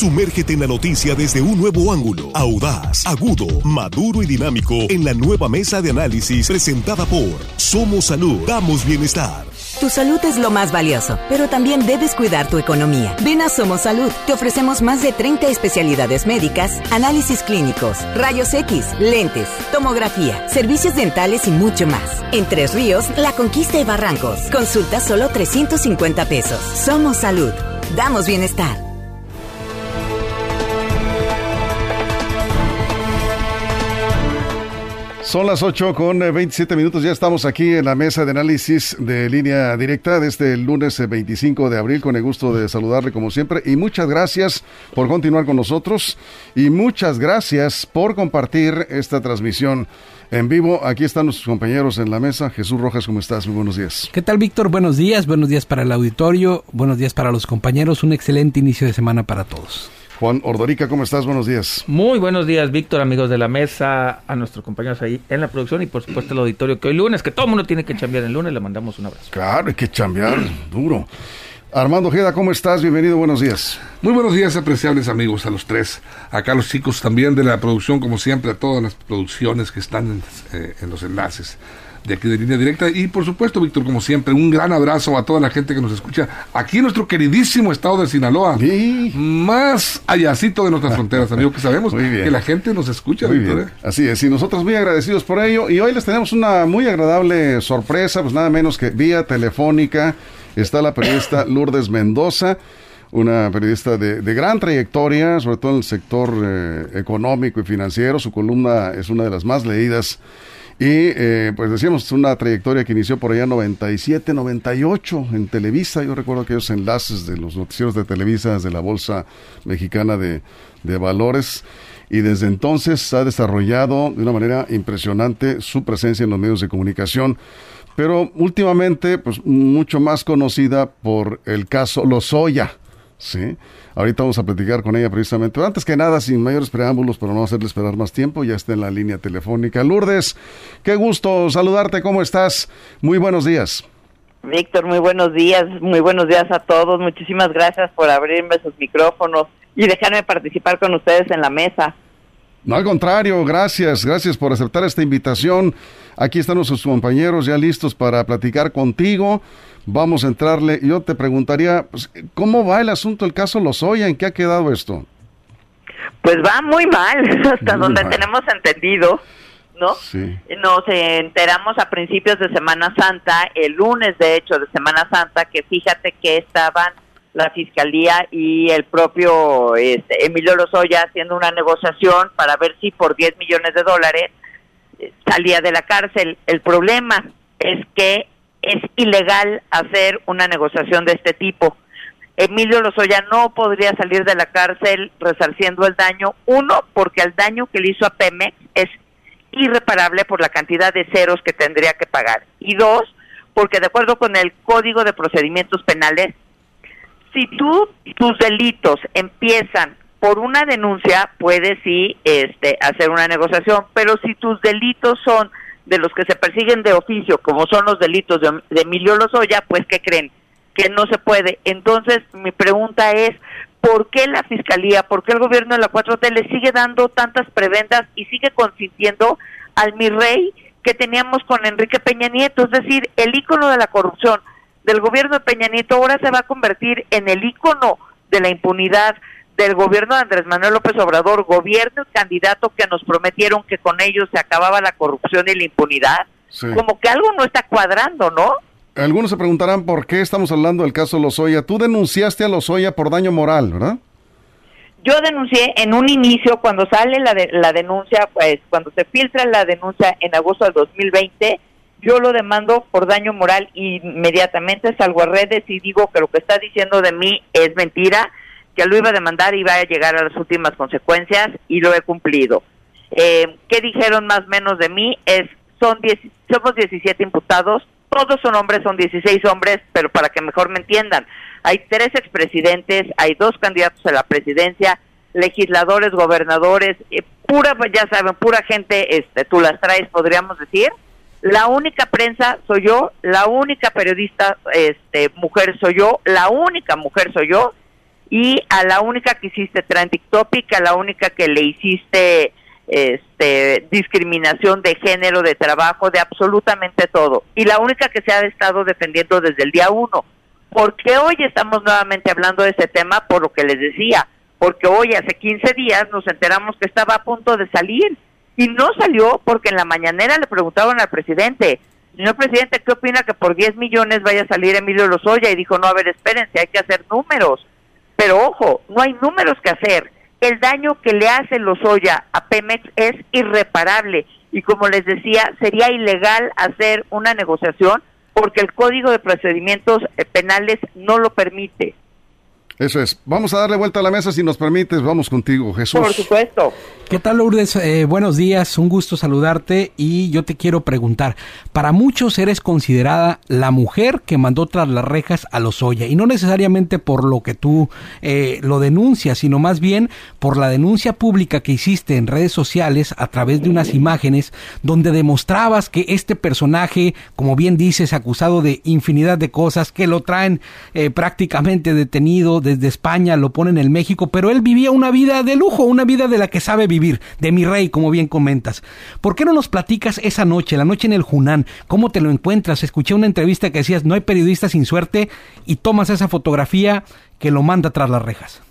Sumérgete en la noticia desde un nuevo ángulo, audaz, agudo, maduro y dinámico en la nueva mesa de análisis presentada por Somos Salud, damos bienestar. Tu salud es lo más valioso, pero también debes cuidar tu economía. Ven a Somos Salud. Te ofrecemos más de 30 especialidades médicas, análisis clínicos, rayos X, lentes, tomografía, servicios dentales y mucho más. En Tres Ríos, La Conquista y Barrancos. Consulta solo 350 pesos. Somos Salud. Damos bienestar. Son las 8 con 27 eh, minutos, ya estamos aquí en la mesa de análisis de línea directa el este lunes 25 eh, de abril, con el gusto de saludarle como siempre y muchas gracias por continuar con nosotros y muchas gracias por compartir esta transmisión en vivo. Aquí están nuestros compañeros en la mesa. Jesús Rojas, ¿cómo estás? Muy buenos días. ¿Qué tal, Víctor? Buenos días, buenos días para el auditorio, buenos días para los compañeros, un excelente inicio de semana para todos. Juan Ordorica, ¿cómo estás? Buenos días. Muy buenos días, Víctor, amigos de la mesa, a nuestros compañeros ahí en la producción y por supuesto el auditorio que hoy lunes, que todo el mundo tiene que chambear el lunes, le mandamos un abrazo. Claro, hay que chambear, duro. Armando Ojeda, ¿cómo estás? Bienvenido, buenos días. Muy buenos días, apreciables amigos, a los tres. Acá los chicos también de la producción, como siempre, a todas las producciones que están en, eh, en los enlaces de aquí de línea directa. Y por supuesto, Víctor, como siempre, un gran abrazo a toda la gente que nos escucha aquí en nuestro queridísimo estado de Sinaloa. Más allácito de nuestras fronteras, amigo, que sabemos que la gente nos escucha, Víctor. ¿eh? Así es, y nosotros muy agradecidos por ello. Y hoy les tenemos una muy agradable sorpresa, pues nada menos que vía telefónica está la periodista Lourdes Mendoza una periodista de, gran trayectoria, sobre todo en el sector eh, económico y financiero. Su columna es una de las más leídas y eh, pues decíamos, una trayectoria que inició por allá en 97, 98 en Televisa. Yo recuerdo aquellos enlaces de los noticieros de Televisa de la Bolsa Mexicana de, de Valores. Y desde entonces ha desarrollado de una manera impresionante su presencia en los medios de comunicación. Pero últimamente, pues mucho más conocida por el caso Lozoya. ¿Sí? Ahorita vamos a platicar con ella precisamente. Antes que nada, sin mayores preámbulos, para no hacerle esperar más tiempo, ya está en la línea telefónica. Lourdes, qué gusto saludarte, ¿cómo estás? Muy buenos días. Víctor, muy buenos días, muy buenos días a todos. Muchísimas gracias por abrirme sus micrófonos y dejarme participar con ustedes en la mesa. No, al contrario, gracias, gracias por aceptar esta invitación. Aquí están nuestros compañeros ya listos para platicar contigo. Vamos a entrarle. Yo te preguntaría, pues, ¿cómo va el asunto del caso Lozoya? ¿En qué ha quedado esto? Pues va muy mal, hasta donde tenemos entendido, ¿no? Sí. Nos enteramos a principios de Semana Santa, el lunes de hecho de Semana Santa, que fíjate que estaban la fiscalía y el propio este, Emilio Lozoya haciendo una negociación para ver si por 10 millones de dólares eh, salía de la cárcel. El problema es que es ilegal hacer una negociación de este tipo. Emilio Lozoya no podría salir de la cárcel resarciendo el daño, uno, porque el daño que le hizo a Pemex es irreparable por la cantidad de ceros que tendría que pagar, y dos, porque de acuerdo con el Código de Procedimientos Penales, si tú tus delitos empiezan por una denuncia, puedes sí este, hacer una negociación, pero si tus delitos son de los que se persiguen de oficio, como son los delitos de, Emilio Lozoya, pues ¿qué creen? Que no se puede. Entonces, mi pregunta es, ¿por qué la Fiscalía, por qué el gobierno de la 4T le sigue dando tantas prebendas y sigue consintiendo al mi rey que teníamos con Enrique Peña Nieto? Es decir, el ícono de la corrupción del gobierno de Peña Nieto ahora se va a convertir en el ícono de la impunidad del gobierno de Andrés Manuel López Obrador, gobierno y candidato que nos prometieron que con ellos se acababa la corrupción y la impunidad, como que algo no está cuadrando, ¿no? Algunos se preguntarán por qué estamos hablando del caso Lozoya. Tú denunciaste a Lozoya por daño moral, ¿verdad? Yo denuncié en un inicio, cuando sale la, la denuncia, pues cuando se filtra la denuncia en agosto del 2020, yo lo demando por daño moral inmediatamente salgo a redes y digo que lo que está diciendo de mí es mentira que lo iba a demandar y iba a llegar a las últimas consecuencias y lo he cumplido. Eh, ¿Qué dijeron más o menos de mí? Es, son diez, somos 17 imputados, todos son hombres, son 16 hombres, pero para que mejor me entiendan, hay tres expresidentes, hay dos candidatos a la presidencia, legisladores, gobernadores, eh, pura, ya saben, pura gente, este, tú las traes, podríamos decir. La única prensa soy yo, la única periodista, este, mujer soy yo, la única mujer soy yo, y a la única que hiciste trending topic, a la única que le hiciste este, discriminación de género, de trabajo, de absolutamente todo. Y la única que se ha estado defendiendo desde el día uno. ¿Por qué hoy estamos nuevamente hablando de ese tema? Por lo que les decía, porque hoy hace 15 días nos enteramos que estaba a punto de salir y no salió porque en la mañanera le preguntaron al presidente, señor presidente, ¿qué opina que por 10 millones vaya a salir Emilio Lozoya? Y dijo, no, a ver, espérense, hay que hacer números. Pero ojo, no hay números que hacer. El daño que le hace Lozoya a Pemex es irreparable y como les decía, sería ilegal hacer una negociación porque el Código de Procedimientos Penales no lo permite. Eso es. Vamos a darle vuelta a la mesa si nos permites. Vamos contigo, Jesús. Por supuesto. ¿Qué tal, Lourdes? Eh, buenos días, un gusto saludarte y yo te quiero preguntar, para muchos eres considerada la mujer que mandó tras las rejas a los Oya y no necesariamente por lo que tú eh, lo denuncias, sino más bien por la denuncia pública que hiciste en redes sociales a través de unas imágenes donde demostrabas que este personaje, como bien dices, acusado de infinidad de cosas, que lo traen eh, prácticamente detenido desde España, lo ponen en México, pero él vivía una vida de lujo, una vida de la que sabe vivir de mi rey, como bien comentas. ¿Por qué no nos platicas esa noche, la noche en el Junán? ¿Cómo te lo encuentras? Escuché una entrevista que decías, no hay periodista sin suerte, y tomas esa fotografía que lo manda tras las rejas.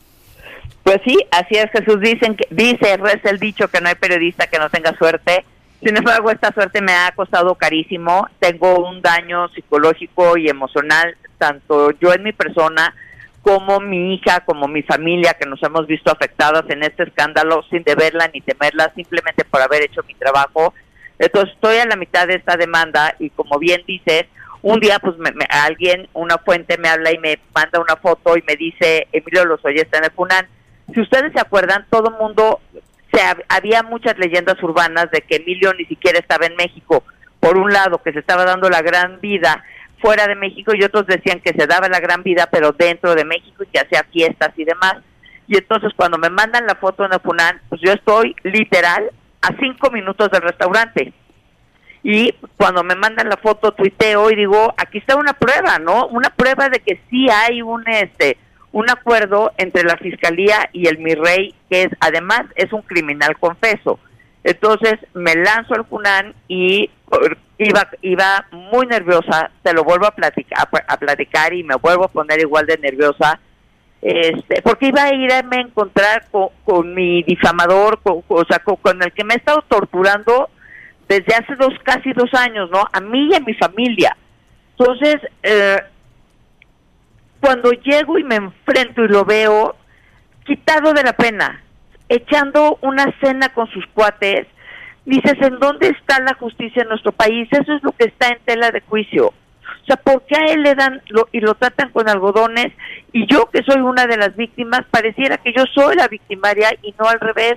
Pues sí, así es Jesús, dicen que, dice, reza el dicho que no hay periodista que no tenga suerte. Sin embargo, esta suerte me ha costado carísimo. Tengo un daño psicológico y emocional, tanto yo en mi persona como mi hija, como mi familia, que nos hemos visto afectadas en este escándalo sin deberla ni temerla, simplemente por haber hecho mi trabajo. Entonces estoy a la mitad de esta demanda y como bien dices, un día pues me, alguien, una fuente me habla y me manda una foto y me dice, Emilio Lozoya está en el Funan. Si ustedes se acuerdan, todo el mundo, se, había muchas leyendas urbanas de que Emilio ni siquiera estaba en México. Por un lado, que se estaba dando la gran vida fuera de México y otros decían que se daba la gran vida pero dentro de México y que hacía fiestas y demás. Y entonces cuando me mandan la foto en Funan, pues yo estoy literal a cinco minutos del restaurante. Y cuando me mandan la foto tuiteo y digo, aquí está una prueba, ¿no? Una prueba de que sí hay un este un acuerdo entre la fiscalía y el mi rey que es además es un criminal confeso. Entonces me lanzo al Funan y iba iba muy nerviosa, te lo vuelvo a platicar y me vuelvo a poner igual de nerviosa. Este, porque iba a irme a encontrar con, mi difamador, con, o sea, con, el que me he estado torturando desde hace dos, casi dos años, ¿no? A mí y a mi familia. Entonces, eh, cuando llego y me enfrento y lo veo, quitado de la pena, echando una cena con sus cuates, dices, ¿en dónde está la justicia en nuestro país? Eso es lo que está en tela de juicio. O sea, ¿por qué a él le dan lo, y lo tratan con algodones? Y yo, que soy una de las víctimas, pareciera que yo soy la victimaria y no al revés.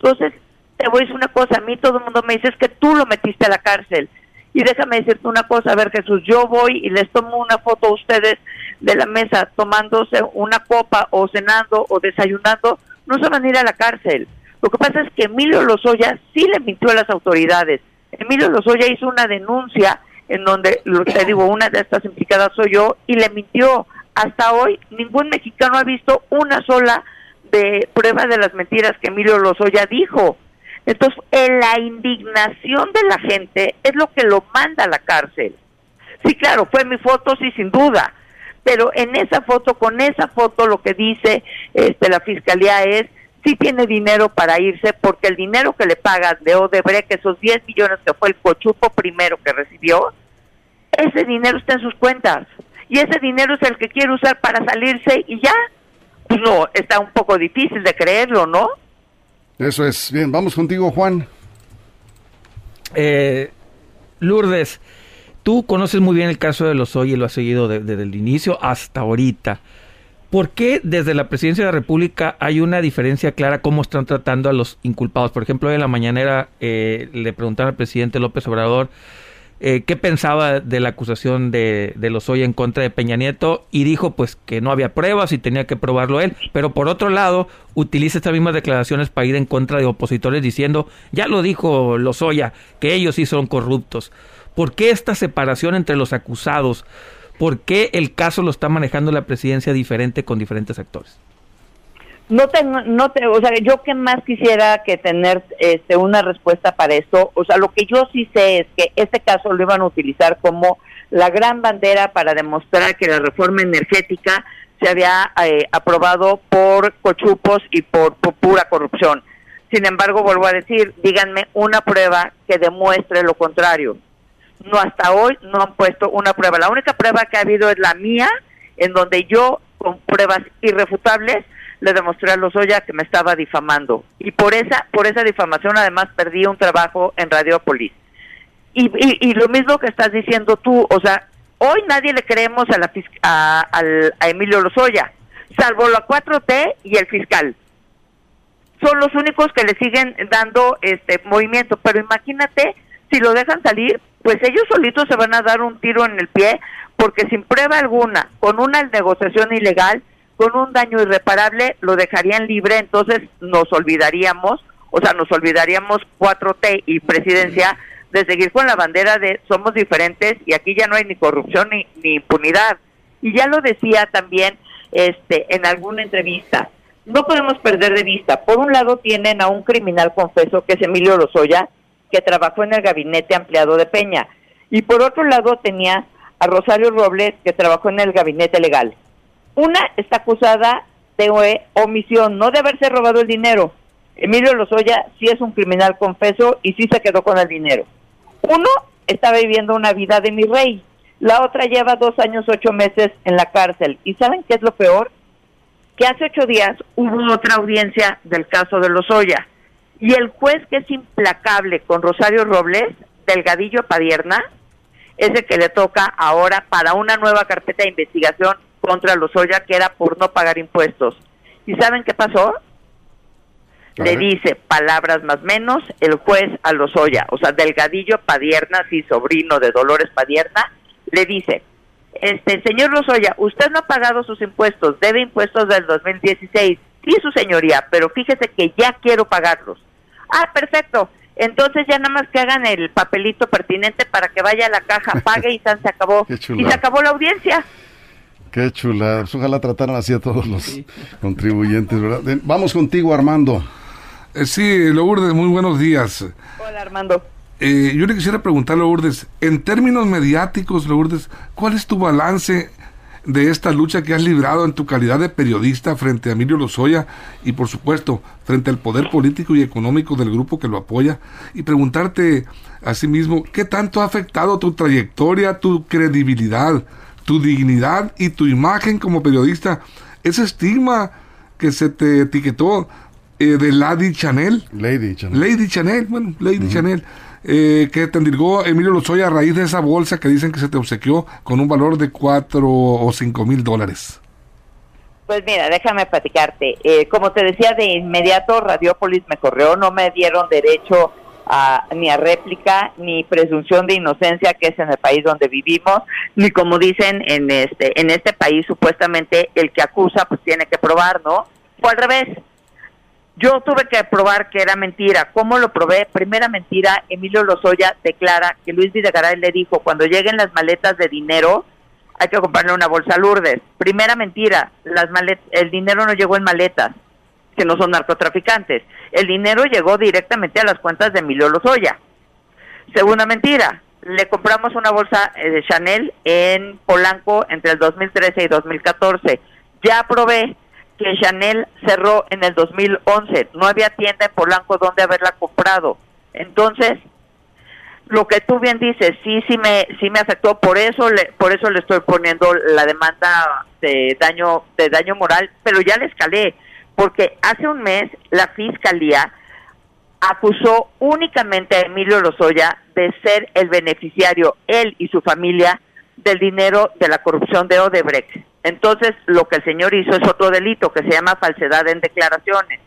Entonces, te voy a decir una cosa, a mí todo el mundo me dice, es que tú lo metiste a la cárcel. Y déjame decirte una cosa, a ver Jesús, yo voy y les tomo una foto a ustedes de la mesa tomándose una copa o cenando o desayunando no se van a ir a la cárcel. Lo que pasa es que Emilio Lozoya sí le mintió a las autoridades. Emilio Lozoya hizo una denuncia en donde, te digo, una de estas implicadas soy yo, y le mintió. Hasta hoy ningún mexicano ha visto una sola de prueba de las mentiras que Emilio Lozoya dijo. Entonces, en la indignación de la gente es lo que lo manda a la cárcel. Sí, claro, fue mi foto, sí, sin duda, pero en esa foto, con esa foto, lo que dice este, la fiscalía es si tiene dinero para irse porque el dinero que le pagan de Odebrecht, esos 10 millones que fue el cochupo primero que recibió, ese dinero está en sus cuentas y ese dinero es el que quiere usar para salirse y ya. Pues no, está un poco difícil de creerlo, ¿no? Eso es. Bien, vamos contigo, Juan. Eh, Lourdes, Tú conoces muy bien el caso de los y lo has seguido desde el inicio hasta ahorita. ¿Por qué desde la presidencia de la República hay una diferencia clara cómo están tratando a los inculpados? Por ejemplo, hoy en la mañanera eh, le preguntaron al presidente López Obrador eh, qué pensaba de la acusación de, de Lozoya en contra de Peña Nieto y dijo pues que no había pruebas y tenía que probarlo él, pero por otro lado utiliza estas mismas declaraciones para ir en contra de opositores diciendo, ya lo dijo Lozoya, que ellos sí son corruptos. ¿Por qué esta separación entre los acusados? ¿Por qué el caso lo está manejando la presidencia diferente con diferentes actores? no tengo, no te, o sea, yo que más quisiera que tener este, una respuesta para esto, o sea, lo que yo sí sé es que este caso lo iban a utilizar como la gran bandera para demostrar que la reforma energética se había eh, aprobado por cochupos y por, pura corrupción. Sin embargo, vuelvo a decir, díganme una prueba que demuestre lo contrario. No hasta hoy no han puesto una prueba. La única prueba que ha habido es la mía, en donde yo con pruebas irrefutables le demostré a Lozoya que me estaba difamando. Y por esa, por esa difamación además perdí un trabajo en Radiopolis. Y, y, lo mismo que estás diciendo tú, o sea, hoy nadie le creemos a, la, a, a Emilio Lozoya, salvo la 4T y el fiscal. Son los únicos que le siguen dando este movimiento, pero imagínate si lo dejan salir, pues ellos solitos se van a dar un tiro en el pie, porque sin prueba alguna, con una negociación ilegal, con un daño irreparable lo dejarían libre, entonces nos olvidaríamos, o sea, nos olvidaríamos 4T y presidencia de seguir con la bandera de somos diferentes y aquí ya no hay ni corrupción ni, ni impunidad. Y ya lo decía también este en alguna entrevista. No podemos perder de vista. Por un lado tienen a un criminal confeso que es Emilio Lozoya, que trabajó en el gabinete ampliado de Peña. Y por otro lado tenía a Rosario Robles, que trabajó en el gabinete legal. Una está acusada de omisión, no de haberse robado el dinero. Emilio Lozoya sí es un criminal confeso y sí se quedó con el dinero. Uno está viviendo una vida de mi rey. La otra lleva dos años, ocho meses en la cárcel. ¿Y saben qué es lo peor? Que hace ocho días hubo otra audiencia del caso de Lozoya. Y el juez que es implacable con Rosario Robles, Delgadillo Padierna, es el que le toca ahora para una nueva carpeta de investigación contra Lozoya que era por no pagar impuestos. ¿Y saben qué pasó? Le dice palabras más menos el juez a Lozoya, o sea, Delgadillo Padierna, sí, sobrino de Dolores Padierna, le dice, este señor Lozoya, usted no ha pagado sus impuestos, debe impuestos del 2016. Sí, su señoría, pero fíjese que ya quiero pagarlos. Ah, perfecto. Entonces ya nada más que hagan el papelito pertinente para que vaya a la caja, pague y se acabó. y se acabó la audiencia. Qué chula. Pues ojalá trataran así a todos los contribuyentes, ¿verdad? Vamos contigo, Armando. Eh, sí, Lourdes, muy buenos días. Hola, Armando. Eh, yo le quisiera preguntar, Lourdes, en términos mediáticos, Lourdes, ¿cuál es tu balance de esta lucha que has librado en tu calidad de periodista frente a Emilio Lozoya y, por supuesto, frente al poder político y económico del grupo que lo apoya? Y preguntarte asimismo, ¿qué tanto ha afectado tu trayectoria, tu credibilidad? tu dignidad y tu imagen como periodista, ese estigma que se te etiquetó eh, de Lady Chanel. Lady Chanel. Lady Chanel, bueno, Lady Chanel. Eh, que te endirgó Emilio Lozoya a raíz de esa bolsa que dicen que se te obsequió con un valor de cuatro o cinco mil dólares. Pues mira, déjame platicarte. Eh, como te decía, de inmediato Radiopolis me corrió, no me dieron derecho ni a réplica, ni presunción de inocencia, que es en el país donde vivimos, ni como dicen en este, en este país supuestamente el que acusa pues tiene que probar, ¿no? Fue al revés. Yo tuve que probar que era mentira. ¿Cómo lo probé? Primera mentira, Emilio Lozoya declara que Luis Videgaray le dijo, cuando lleguen las maletas de dinero, hay que comprarle una bolsa a Lourdes. Primera mentira, las el dinero no llegó en maletas que no son narcotraficantes. El dinero llegó directamente a las cuentas de Emilio Lozoya. Segunda mentira, le compramos una bolsa eh, de Chanel en Polanco entre el 2013 y 2014. Ya probé que Chanel cerró en el 2011. No había tienda en Polanco donde haberla comprado. Entonces, lo que tú bien dices, sí, sí me, sí me afectó. Por eso, le, por eso le estoy poniendo la demanda de daño, de daño moral, pero ya le escalé porque hace un mes la fiscalía acusó únicamente a Emilio Lozoya de ser el beneficiario, él y su familia, del dinero de la corrupción de Odebrecht. Entonces, lo que el señor hizo es otro delito que se llama falsedad en declaraciones.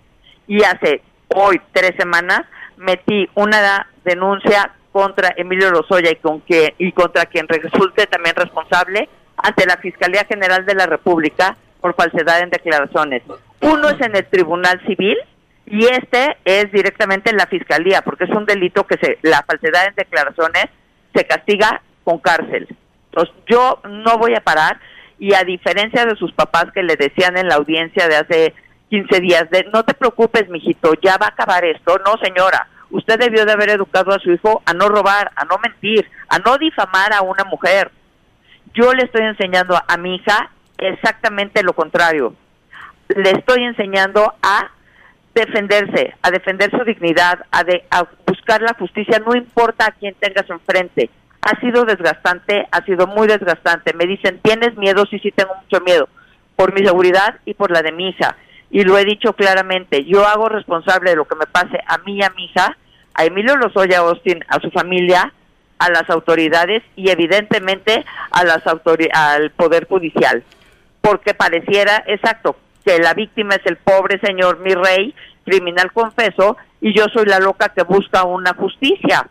Y hace hoy, tres semanas, metí una denuncia contra Emilio Lozoya y, con que, y contra quien resulte también responsable ante la Fiscalía General de la República por falsedad en declaraciones. Uno es en el Tribunal Civil y este es directamente en la Fiscalía, porque es un delito que se, la falsedad en declaraciones se castiga con cárcel. Entonces, yo no voy a parar y a diferencia de sus papás que le decían en la audiencia de hace 15 días de no te preocupes, mijito, ya va a acabar esto. No, señora, usted debió de haber educado a su hijo a no robar, a no mentir, a no difamar a una mujer. Yo le estoy enseñando a mi hija exactamente lo contrario. Le estoy enseñando a defenderse, a defender su dignidad, a, de, a buscar la justicia, no importa a quién tengas enfrente. Ha sido desgastante, ha sido muy desgastante. Me dicen, ¿tienes miedo? Sí, sí, tengo mucho miedo, por mi seguridad y por la de mi hija. Y lo he dicho claramente, yo hago responsable de lo que me pase a mí y a mi hija, a Emilio Lozoya Austin, a su familia, a las autoridades y evidentemente a las al Poder Judicial. Porque pareciera, exacto, que la víctima es el pobre señor mi rey, criminal confeso, y yo soy la loca que busca una justicia.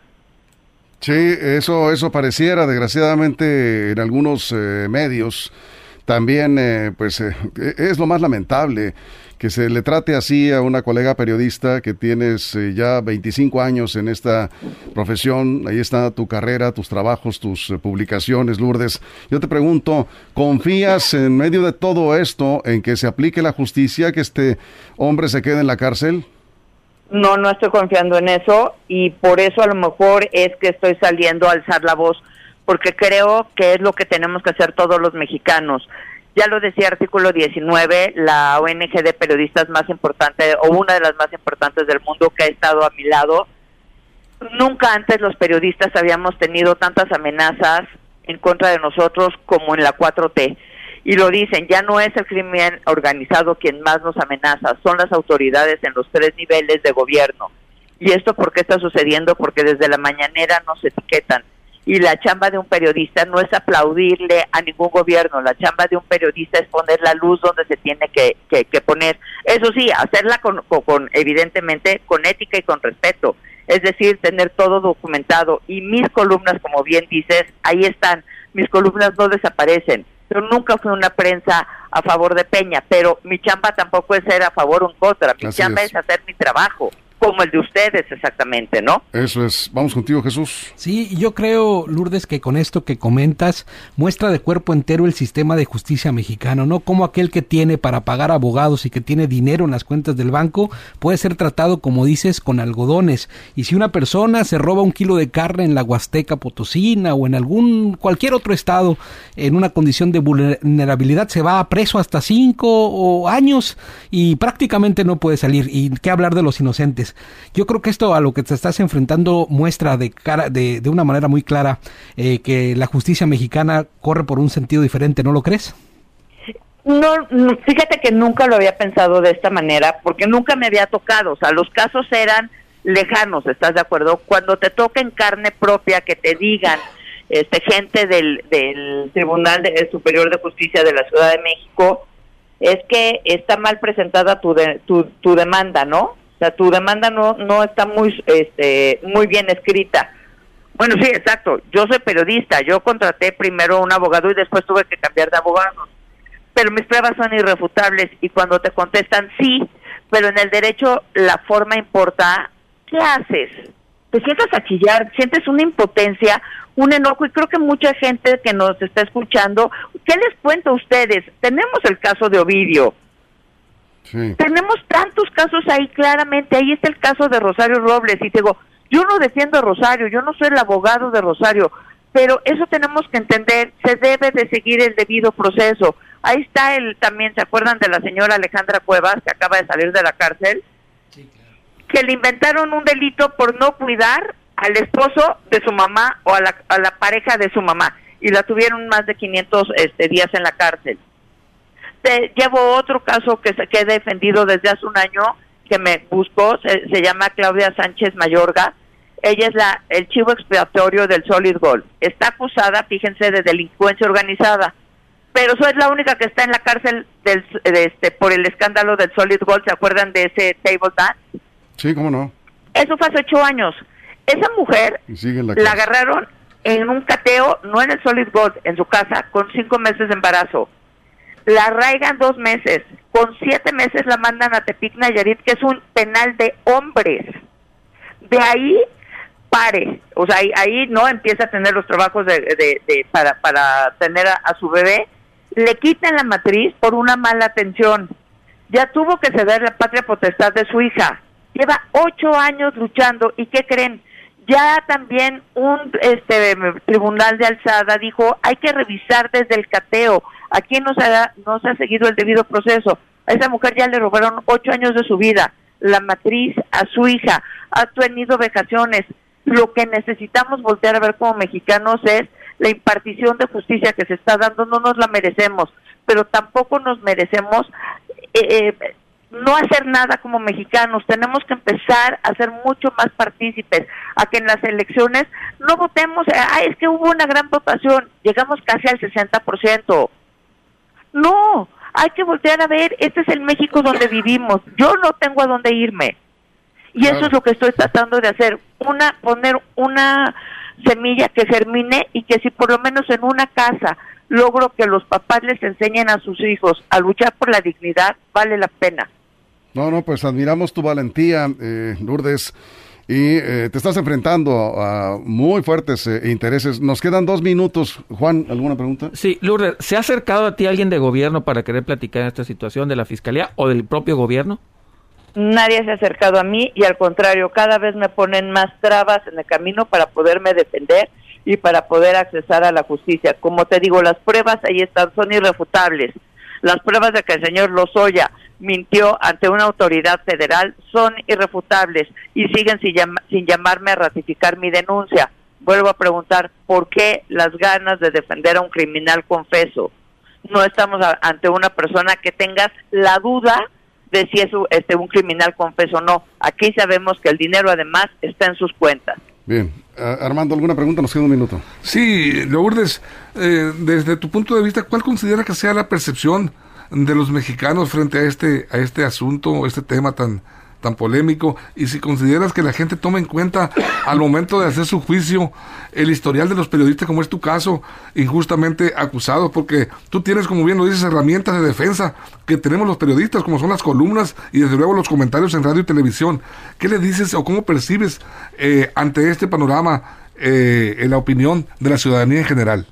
Sí, eso, eso pareciera, desgraciadamente, en algunos eh, medios. También, eh, pues, eh, es lo más lamentable que se le trate así a una colega periodista que tienes eh, ya 25 años en esta profesión, ahí está tu carrera, tus trabajos, tus eh, publicaciones, Lourdes. Yo te pregunto, ¿confías en medio de todo esto en que se aplique la justicia, que este hombre se quede en la cárcel? No, no estoy confiando en eso y por eso a lo mejor es que estoy saliendo a alzar la voz, porque creo que es lo que tenemos que hacer todos los mexicanos ya lo decía artículo 19, la ONG de periodistas más importante o una de las más importantes del mundo que ha estado a mi lado. Nunca antes los periodistas habíamos tenido tantas amenazas en contra de nosotros como en la 4T. Y lo dicen, ya no es el crimen organizado quien más nos amenaza, son las autoridades en los tres niveles de gobierno. ¿Y esto por qué está sucediendo? Porque desde la mañanera nos etiquetan y la chamba de un periodista no es aplaudirle a ningún gobierno, la chamba de un periodista es poner la luz donde se tiene que, que, poner. Eso sí, hacerla con, con, evidentemente, con ética y con respeto, es decir, tener todo documentado. Y mis columnas, como bien dices, ahí están, mis columnas no desaparecen. Yo nunca fui una prensa a favor de Peña, pero mi chamba tampoco es ser a favor o en contra, mi chamba es hacer mi trabajo como el de ustedes exactamente, ¿no? Eso es. Vamos contigo, Jesús. Sí, yo creo, Lourdes, que con esto que comentas muestra de cuerpo entero el sistema de justicia mexicano, ¿no? Como aquel que tiene para pagar abogados y que tiene dinero en las cuentas del banco puede ser tratado, como dices, con algodones. Y si una persona se roba un kilo de carne en la Huasteca Potosina o en algún cualquier otro estado en una condición de vulnerabilidad, se va a preso hasta cinco años y prácticamente no puede salir. Y qué hablar de los inocentes. Yo creo que esto a lo que te estás enfrentando muestra de, cara, de, de una manera muy clara eh, que la justicia mexicana corre por un sentido diferente, ¿no lo crees? No, fíjate que nunca lo había pensado de esta manera, porque nunca me había tocado, o sea, los casos eran lejanos, ¿estás de acuerdo? Cuando te toca en carne propia que te digan este gente del, del Tribunal Superior de Justicia de la Ciudad de México, es que está mal presentada tu, tu, tu demanda, ¿no? O sea, tu demanda no, no está muy, este, muy bien escrita. Bueno, sí, exacto. Yo soy periodista. Yo contraté primero un abogado y después tuve que cambiar de abogado. Pero mis pruebas son irrefutables y cuando te contestan sí, pero en el derecho la forma importa, ¿qué haces? Te sientas a chillar, sientes una impotencia, un enojo y creo que mucha gente que nos está escuchando, ¿qué les cuento a ustedes? Tenemos el caso de Ovidio tenemos tantos casos ahí claramente, ahí está el caso de Rosario Robles. Y te digo, yo no defiendo a Rosario, yo no soy el abogado de Rosario, pero eso tenemos que entender, se debe de seguir el debido proceso. Ahí está el también, ¿se acuerdan de la señora Alejandra Cuevas que acaba de salir de la cárcel? Que le inventaron un delito por no cuidar al esposo de su mamá o a la, a la pareja de su mamá. Y la tuvieron más de 500 este, días en la cárcel llevo otro caso que, se, que he defendido desde hace un año que me buscó, se, llama Claudia Sánchez Mayorga. Ella es la el chivo expiatorio del Solid Gold. Está acusada, fíjense, de delincuencia organizada. Pero soy la única que está en la cárcel del, este, por el escándalo del Solid Gold. ¿Se acuerdan de ese table dance? Sí, cómo no. Eso fue hace ocho años. Esa mujer la, la agarraron en un cateo, no en el Solid Gold, en su casa, con cinco meses de embarazo la arraigan dos meses, con siete meses la mandan a Tepic Nayarit, que es un penal de hombres. De ahí pare, o sea, ahí, no empieza a tener los trabajos de, para, para tener a, su bebé, le quitan la matriz por una mala atención. ya tuvo que ceder la patria potestad de su hija. Lleva ocho años luchando y ¿qué creen? Ya también un este tribunal de alzada dijo hay que revisar desde el cateo. Aquí no se ha, no se ha seguido el debido proceso. A esa mujer ya le robaron ocho años de su vida, la matriz, a su hija, ha tenido vejaciones. Lo que necesitamos voltear a ver como mexicanos es la impartición de justicia que se está dando, no nos la merecemos, pero tampoco nos merecemos eh, eh, no hacer nada como mexicanos, tenemos que empezar a ser mucho más partícipes, a que en las elecciones no votemos, ah, es que hubo una gran votación, llegamos casi al 60%. No, hay que voltear a ver, este es el México donde vivimos, yo no tengo a dónde irme. Y eso es lo que estoy tratando de hacer, una poner una semilla que germine y que si por lo menos en una casa logro que los papás les enseñen a sus hijos a luchar por la dignidad, vale la pena. No, no, pues admiramos tu valentía, eh, Lourdes, y eh, te estás enfrentando a, muy fuertes eh, intereses. Nos quedan dos minutos. Juan, ¿alguna pregunta? Sí, Lourdes, ¿se ha acercado a ti alguien de gobierno para querer platicar en esta situación de la Fiscalía o del propio gobierno? Nadie se ha acercado a mí y al contrario, cada vez me ponen más trabas en el camino para poderme defender y para poder accesar a la justicia. Como te digo, las pruebas ahí están, son irrefutables. Las pruebas de que el señor Lozoya mintió ante una autoridad federal son irrefutables y siguen sin, sin llamarme a ratificar mi denuncia. Vuelvo a preguntar, ¿por qué las ganas de defender a un criminal confeso? No estamos ante una persona que tengas la duda de si es este, un criminal confeso o no. Aquí sabemos que el dinero además está en sus cuentas. Bien. Armando, ¿alguna pregunta? Nos queda un minuto. Sí, Lourdes, eh, desde tu punto de vista, ¿cuál considera que sea la percepción de los mexicanos frente a este, a este asunto, este tema tan, tan polémico y si consideras que la gente toma en cuenta al momento de hacer su juicio el historial de los periodistas como es tu caso injustamente acusados porque tú tienes como bien lo dices herramientas de defensa que tenemos los periodistas como son las columnas y desde luego los comentarios en radio y televisión ¿qué le dices o cómo percibes eh, ante este panorama eh, en la opinión de la ciudadanía en general?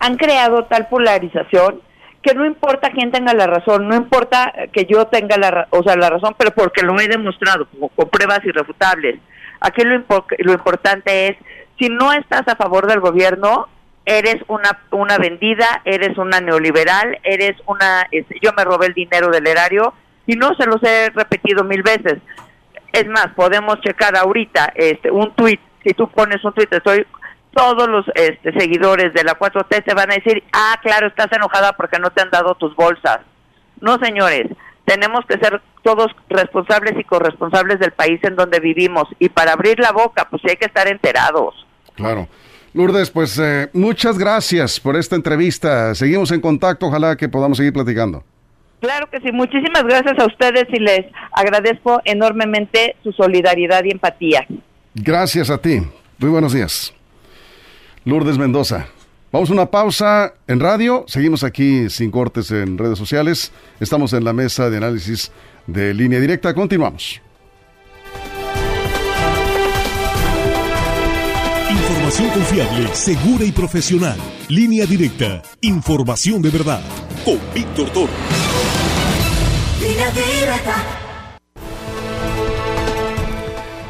Han creado tal polarización que no importa quién tenga la razón, no importa que yo tenga la, o sea, la razón, pero porque lo he demostrado con pruebas irrefutables. Aquí lo, lo importante es, si no estás a favor del gobierno, eres una, una vendida, eres una neoliberal, eres una, yo me robé el dinero del erario y no se los he repetido mil veces. Es más, podemos checar ahorita este, un tuit, si tú pones un tuit, estoy todos los este, seguidores de la 4T te van a decir, ah, claro, estás enojada porque no te han dado tus bolsas. No, señores, tenemos que ser todos responsables y corresponsables del país en donde vivimos. Y para abrir la boca, pues hay que estar enterados. Claro. Lourdes, pues eh, muchas gracias por esta entrevista. Seguimos en contacto, ojalá que podamos seguir platicando. Claro que sí, muchísimas gracias a ustedes y les agradezco enormemente su solidaridad y empatía. Gracias a ti. Muy buenos días. Lourdes Mendoza. Vamos a una pausa en radio, seguimos aquí sin cortes en redes sociales, estamos en la mesa de análisis de línea directa, continuamos. Información confiable, segura y profesional. Línea directa, información de verdad. Con Víctor Toro.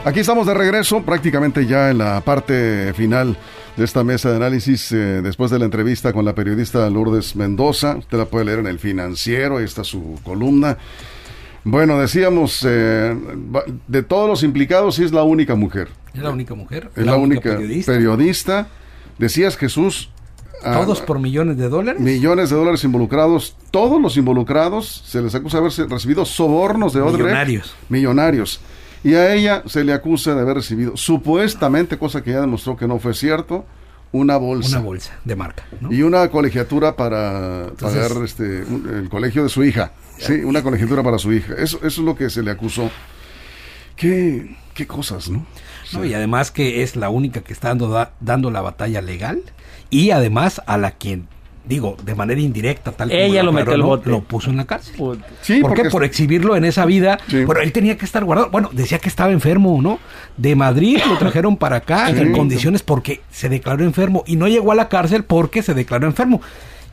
Aquí estamos de regreso, prácticamente ya en la parte final de esta mesa de análisis eh, después de la entrevista con la periodista Lourdes Mendoza. Usted la puede leer en el financiero, ahí está su columna. Bueno, decíamos, eh, de todos los implicados, sí es la única mujer. Es la única mujer. Es la, única, periodista. Decías, Jesús. Ah, ¿Todos por millones de dólares? Millones de dólares involucrados. Todos los involucrados se les acusa de haber recibido sobornos de Odebrecht. Millonarios. Millonarios. Y a ella se le acusa de haber recibido, supuestamente, cosa que ya demostró que no fue cierto, una bolsa. Una bolsa de marca. Y una colegiatura para pagar este, el colegio de su hija. Sí, una colegiatura para su hija. Eso, eso es lo que se le acusó. Qué, qué cosas, ¿no? no y además que es la única que está dando, dando la batalla legal y además a la quien digo, de manera indirecta, tal Ella lo metió Lo puso en la cárcel. Sí, ¿Por qué? Por exhibirlo en esa vida. Pero él tenía que estar guardado. Bueno, decía que estaba enfermo, ¿no? De Madrid lo trajeron para acá en condiciones porque se declaró enfermo y no llegó a la cárcel porque se declaró enfermo.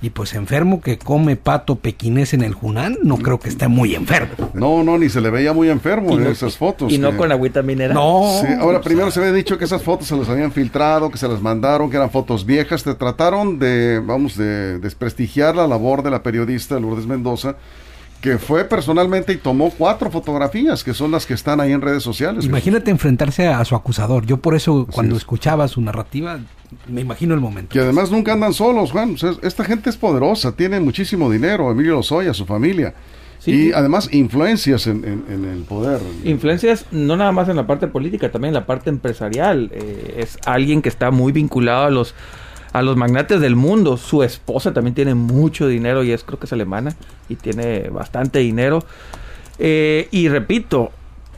Y pues enfermo que come pato pequinés en el Junán, no creo que esté muy enfermo. No, no, ni se le veía muy enfermo en esas fotos. Y no con agüita mineral. No. ahora, primero se había dicho que esas fotos se las habían filtrado, que se las mandaron, que eran fotos viejas. Te trataron de, vamos, de desprestigiar la labor de la periodista Lourdes Mendoza que fue personalmente y tomó cuatro fotografías, que son las que están ahí en redes sociales. Imagínate enfrentarse a su acusador. Yo por eso, cuando escuchaba su narrativa, me imagino el momento. Que además nunca andan solos, Juan. esta gente es poderosa, tiene muchísimo dinero, Emilio Lozoya, su familia. y además influencias en, el poder. Influencias no nada más en la parte política, también en la parte empresarial. Eh, es alguien que está muy vinculado a los a los magnates del mundo. Su esposa también tiene mucho dinero y es creo que es alemana y tiene bastante dinero. Eh, y repito,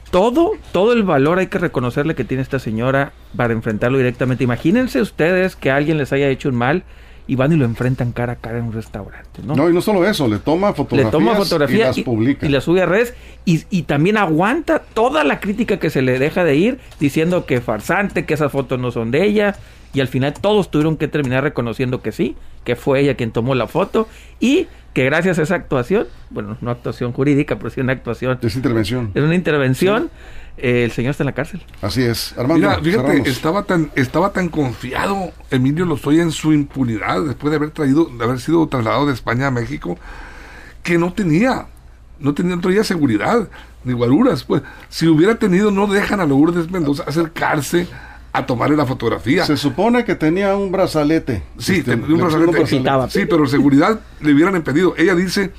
todo, todo el valor hay que reconocerle que tiene esta señora para enfrentarlo directamente. Imagínense ustedes que alguien les haya hecho un mal y van y lo enfrentan cara a cara en un restaurante. No, no y no solo eso, le toma fotografías, le toma fotografías y las publica. Y, la sube a redes y, y, también aguanta toda la crítica que se le deja de ir diciendo que farsante, que esas fotos no son de ella, y al final todos tuvieron que terminar reconociendo que sí, que fue ella quien tomó la foto y que gracias a esa actuación, bueno, no actuación jurídica, pero sí una actuación. Es intervención. Es una intervención. Eh, el señor está en la cárcel. Así es. Armando, Mira, fíjate, estaba tan, estaba tan confiado Emilio Lozoya en su impunidad después de haber traído, de haber sido trasladado de España a México, que no tenía, no tenía, no tenía seguridad, ni guaruras. Pues, si hubiera tenido, no dejan a Lourdes Mendoza acercarse a tomarle la fotografía. Se supone que tenía un brazalete. Sí, este, un brazalete. Sí, pero seguridad le hubieran impedido. Ella dice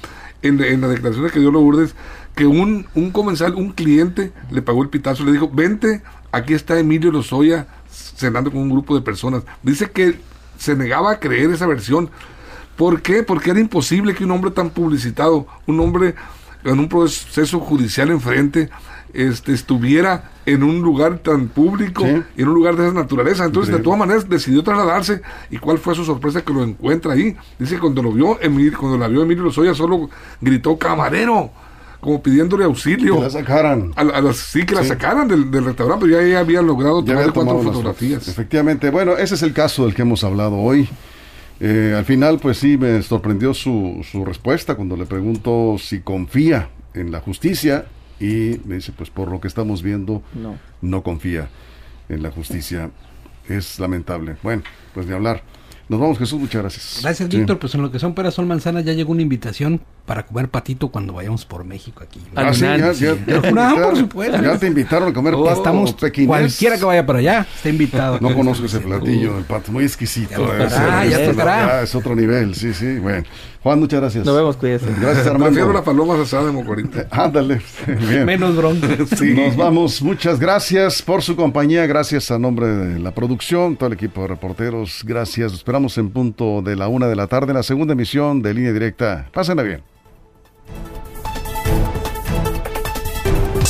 en, en las declaraciones que dio Lourdes que un, un comensal, un cliente, le pagó el pitazo, le dijo, vente, aquí está Emilio Lozoya cenando con un grupo de personas. Dice que se negaba a creer esa versión. ¿Por qué? Porque era imposible que un hombre tan publicitado, un hombre en un proceso judicial enfrente, este, estuviera en un lugar tan público en un lugar de esa naturaleza. Entonces, de todas maneras, decidió trasladarse. ¿Y cuál fue su sorpresa que lo encuentra ahí? Dice que cuando lo vio, Emilio, cuando la vio Emilio Lozoya, solo gritó camarero como pidiéndole auxilio. Que la sacaran. A, sí, que la sacaran del, restaurante, pero ya, habían logrado tomar cuatro fotografías. Efectivamente, bueno, ese es el caso del que hemos hablado hoy. Eh, al final, pues sí, me sorprendió su, su respuesta cuando le pregunto si confía en la justicia y me dice, pues por lo que estamos viendo, no, no confía en la justicia. Es lamentable. Bueno, pues de hablar. Nos vamos, Jesús, muchas gracias. Gracias, Víctor. Pues en lo que son peras, son manzanas, ya llegó una invitación para comer patito cuando vayamos por México aquí. Ah, sí, ya, ya, ya, por supuesto. Ya te invitaron a comer oh, pato estamos, Cualquiera que vaya para allá está invitado. No conozco ese platillo, el pato, muy exquisito. Ah, ya tocará. Es otro nivel, sí, sí. Bueno, Juan, muchas gracias. Nos vemos, cuídese. Gracias, Armando. Prefiero la paloma asada de Mocorita. Ándale. Bien. Menos bronca. Sí. Nos vamos. Muchas gracias por su compañía. Gracias a nombre de la producción, todo el equipo de reporteros. Gracias. esperamos en punto de la una de la tarde en la segunda emisión de Línea Directa. Pásenla bien.